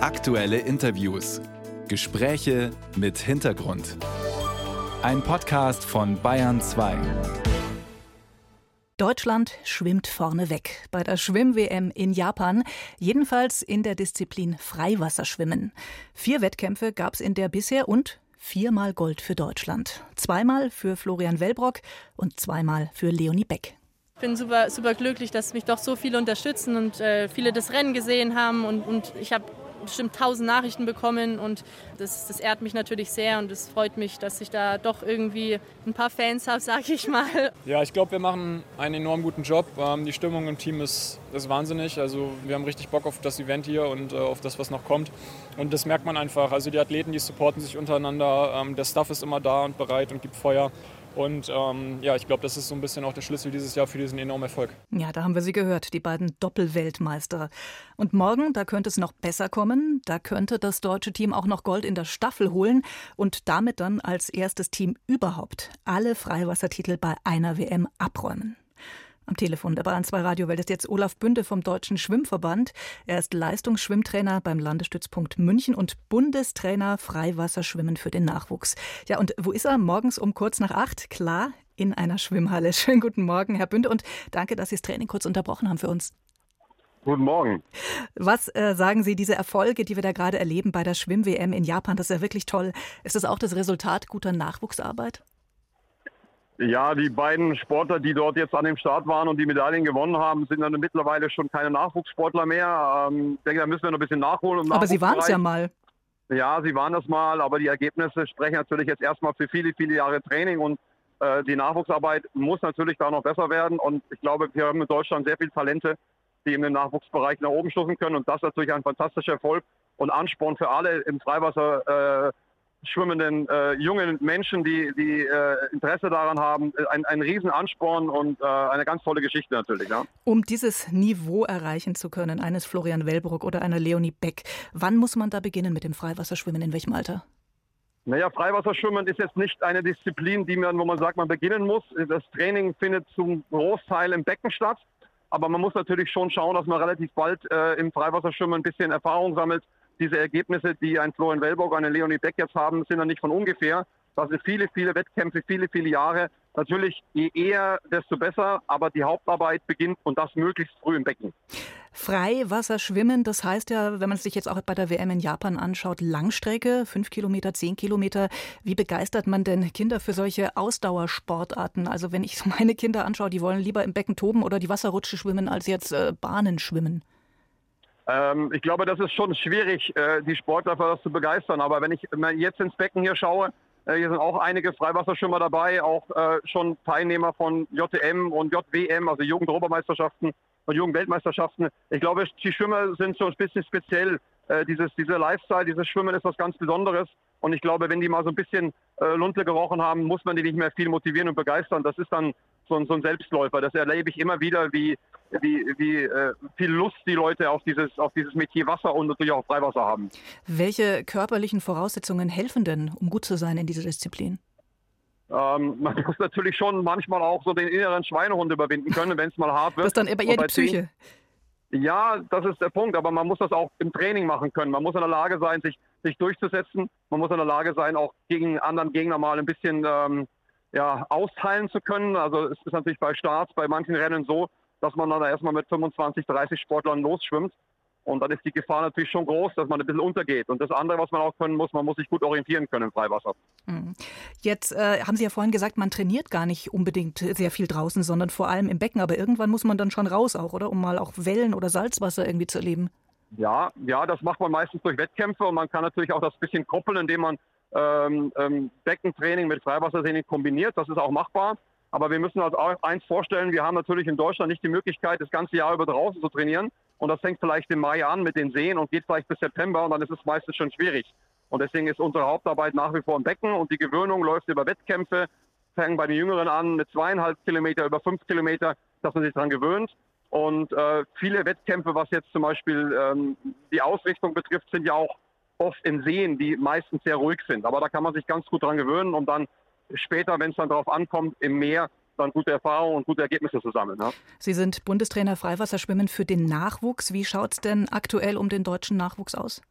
Aktuelle Interviews. Gespräche mit Hintergrund. Ein Podcast von Bayern 2. Deutschland schwimmt vorne weg bei der Schwimm-WM in Japan, jedenfalls in der Disziplin Freiwasserschwimmen. Vier Wettkämpfe gab es in der bisher und viermal Gold für Deutschland. Zweimal für Florian Wellbrock und zweimal für Leonie Beck. Ich bin super, super glücklich, dass mich doch so viele unterstützen und äh, viele das Rennen gesehen haben. Und, und ich habe bestimmt tausend Nachrichten bekommen und das, das ehrt mich natürlich sehr und es freut mich, dass ich da doch irgendwie ein paar Fans habe, sage ich mal. Ja, ich glaube, wir machen einen enorm guten Job. Ähm, die Stimmung im Team ist, ist wahnsinnig. Also wir haben richtig Bock auf das Event hier und äh, auf das, was noch kommt. Und das merkt man einfach. Also die Athleten, die supporten sich untereinander. Ähm, der Staff ist immer da und bereit und gibt Feuer. Und ähm, ja, ich glaube, das ist so ein bisschen auch der Schlüssel dieses Jahr für diesen enormen Erfolg. Ja, da haben wir sie gehört, die beiden Doppelweltmeister. Und morgen, da könnte es noch besser kommen. Da könnte das deutsche Team auch noch Gold in der Staffel holen und damit dann als erstes Team überhaupt alle Freiwassertitel bei einer WM abräumen. Am Telefon der Bayern 2 Radiowelt ist jetzt Olaf Bünde vom Deutschen Schwimmverband. Er ist Leistungsschwimmtrainer beim Landesstützpunkt München und Bundestrainer Freiwasserschwimmen für den Nachwuchs. Ja, und wo ist er? Morgens um kurz nach acht? Klar, in einer Schwimmhalle. Schönen guten Morgen, Herr Bünde, und danke, dass Sie das Training kurz unterbrochen haben für uns. Guten Morgen. Was äh, sagen Sie, diese Erfolge, die wir da gerade erleben bei der Schwimm-WM in Japan, das ist ja wirklich toll. Ist das auch das Resultat guter Nachwuchsarbeit? Ja, die beiden Sportler, die dort jetzt an dem Start waren und die Medaillen gewonnen haben, sind dann mittlerweile schon keine Nachwuchssportler mehr. Ähm, ich denke, da müssen wir noch ein bisschen nachholen. aber Sie waren es ja mal. Ja, sie waren das mal, aber die Ergebnisse sprechen natürlich jetzt erstmal für viele, viele Jahre Training und äh, die Nachwuchsarbeit muss natürlich da noch besser werden. Und ich glaube, wir haben in Deutschland sehr viele Talente, die in den Nachwuchsbereich nach oben stoßen können. Und das ist natürlich ein fantastischer Erfolg und Ansporn für alle im Freiwasser. Äh, schwimmenden äh, jungen Menschen, die, die äh, Interesse daran haben, ein, ein Riesenansporn und äh, eine ganz tolle Geschichte natürlich. Ja. Um dieses Niveau erreichen zu können, eines Florian Wellbrock oder einer Leonie Beck, wann muss man da beginnen mit dem Freiwasserschwimmen? In welchem Alter? Naja, Freiwasserschwimmen ist jetzt nicht eine Disziplin, die man, wo man sagt, man beginnen muss. Das Training findet zum Großteil im Becken statt. Aber man muss natürlich schon schauen, dass man relativ bald äh, im Freiwasserschwimmen ein bisschen Erfahrung sammelt, diese Ergebnisse, die ein Florian Wellburg, eine Leonie Beck jetzt haben, sind ja nicht von ungefähr. Das sind viele, viele Wettkämpfe, viele, viele Jahre. Natürlich, je eher, desto besser, aber die Hauptarbeit beginnt und das möglichst früh im Becken. Freiwasserschwimmen, das heißt ja, wenn man es sich jetzt auch bei der WM in Japan anschaut, Langstrecke, fünf Kilometer, zehn Kilometer. Wie begeistert man denn Kinder für solche Ausdauersportarten? Also wenn ich meine Kinder anschaue, die wollen lieber im Becken toben oder die Wasserrutsche schwimmen, als jetzt äh, Bahnen schwimmen. Ähm, ich glaube, das ist schon schwierig, äh, die Sportler für das zu begeistern. Aber wenn ich jetzt ins Becken hier schaue, äh, hier sind auch einige Freiwasserschwimmer dabei, auch äh, schon Teilnehmer von JTM und JWM, also Jugendeuropameisterschaften und Jugendweltmeisterschaften. Ich glaube, die Schwimmer sind so ein bisschen speziell. Äh, dieses, dieser Lifestyle, dieses Schwimmen ist was ganz Besonderes. Und ich glaube, wenn die mal so ein bisschen äh, Lunte gerochen haben, muss man die nicht mehr viel motivieren und begeistern. Das ist dann so ein, so ein Selbstläufer. Das erlebe ich immer wieder, wie, wie, wie äh, viel Lust die Leute auf dieses, auf dieses Metier Wasser und natürlich auch Freiwasser haben. Welche körperlichen Voraussetzungen helfen denn, um gut zu sein in dieser Disziplin? Ähm, man muss natürlich schon manchmal auch so den inneren Schweinehund überwinden können, wenn es mal hart wird. Das ist dann aber eher die Psyche. Ja, das ist der Punkt, aber man muss das auch im Training machen können. Man muss in der Lage sein, sich, sich durchzusetzen. Man muss in der Lage sein, auch gegen anderen Gegner mal ein bisschen ähm, ja, austeilen zu können. Also es ist natürlich bei Starts, bei manchen Rennen so, dass man dann erstmal mit 25, 30 Sportlern losschwimmt. Und dann ist die Gefahr natürlich schon groß, dass man ein bisschen untergeht. Und das andere, was man auch können muss, man muss sich gut orientieren können im Freiwasser. Mhm. Jetzt äh, haben Sie ja vorhin gesagt, man trainiert gar nicht unbedingt sehr viel draußen, sondern vor allem im Becken. Aber irgendwann muss man dann schon raus auch, oder? Um mal auch Wellen oder Salzwasser irgendwie zu erleben. Ja, ja, das macht man meistens durch Wettkämpfe und man kann natürlich auch das bisschen koppeln, indem man ähm, ähm, Beckentraining mit Freiwassertraining kombiniert. Das ist auch machbar. Aber wir müssen uns auch eins vorstellen, wir haben natürlich in Deutschland nicht die Möglichkeit, das ganze Jahr über draußen zu trainieren. Und das fängt vielleicht im Mai an mit den Seen und geht vielleicht bis September und dann ist es meistens schon schwierig. Und deswegen ist unsere Hauptarbeit nach wie vor im Becken und die Gewöhnung läuft über Wettkämpfe, fängt bei den Jüngeren an mit zweieinhalb Kilometer, über fünf Kilometer, dass man sich daran gewöhnt. Und äh, viele Wettkämpfe, was jetzt zum Beispiel ähm, die Ausrichtung betrifft, sind ja auch oft in Seen, die meistens sehr ruhig sind. Aber da kann man sich ganz gut daran gewöhnen, um dann später, wenn es dann darauf ankommt, im Meer dann gute Erfahrungen und gute Ergebnisse zu sammeln. Ja. Sie sind Bundestrainer Freiwasserschwimmen für den Nachwuchs. Wie schaut es denn aktuell um den deutschen Nachwuchs aus?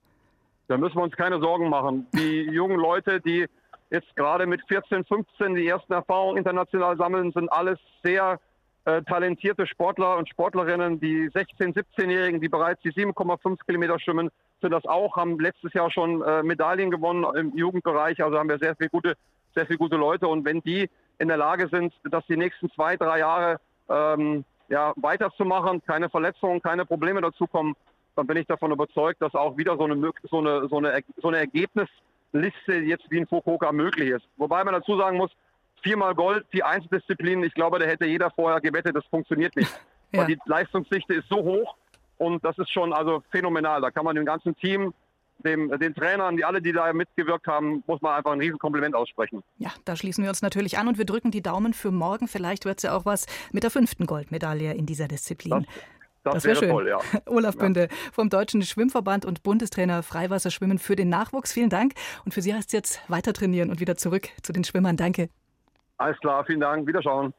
Da müssen wir uns keine Sorgen machen. Die jungen Leute, die jetzt gerade mit 14, 15 die ersten Erfahrungen international sammeln, sind alles sehr äh, talentierte Sportler und Sportlerinnen. Die 16-, 17-Jährigen, die bereits die 7,5 Kilometer schwimmen, sind das auch, haben letztes Jahr schon äh, Medaillen gewonnen im Jugendbereich. Also haben wir sehr viele gute, sehr viele gute Leute. Und wenn die in der Lage sind, dass die nächsten zwei, drei Jahre ähm, ja, weiterzumachen, keine Verletzungen, keine Probleme dazukommen, dann bin ich davon überzeugt, dass auch wieder so eine, so eine, so eine, so eine Ergebnisliste jetzt wie in Fukuoka möglich ist. Wobei man dazu sagen muss, viermal Gold, die Einzeldisziplin, ich glaube, da hätte jeder vorher gewettet, das funktioniert nicht. ja. Weil die Leistungsdichte ist so hoch und das ist schon also phänomenal. Da kann man dem ganzen Team dem, den Trainern, die alle, die da mitgewirkt haben, muss man einfach ein Riesenkompliment aussprechen. Ja, da schließen wir uns natürlich an und wir drücken die Daumen für morgen. Vielleicht wird es ja auch was mit der fünften Goldmedaille in dieser Disziplin. Das das, das wäre schön. Toll, ja. Olaf ja. Bünde vom Deutschen Schwimmverband und Bundestrainer Freiwasserschwimmen für den Nachwuchs. Vielen Dank. Und für Sie heißt es jetzt weiter trainieren und wieder zurück zu den Schwimmern. Danke. Alles klar, vielen Dank. Wiederschauen.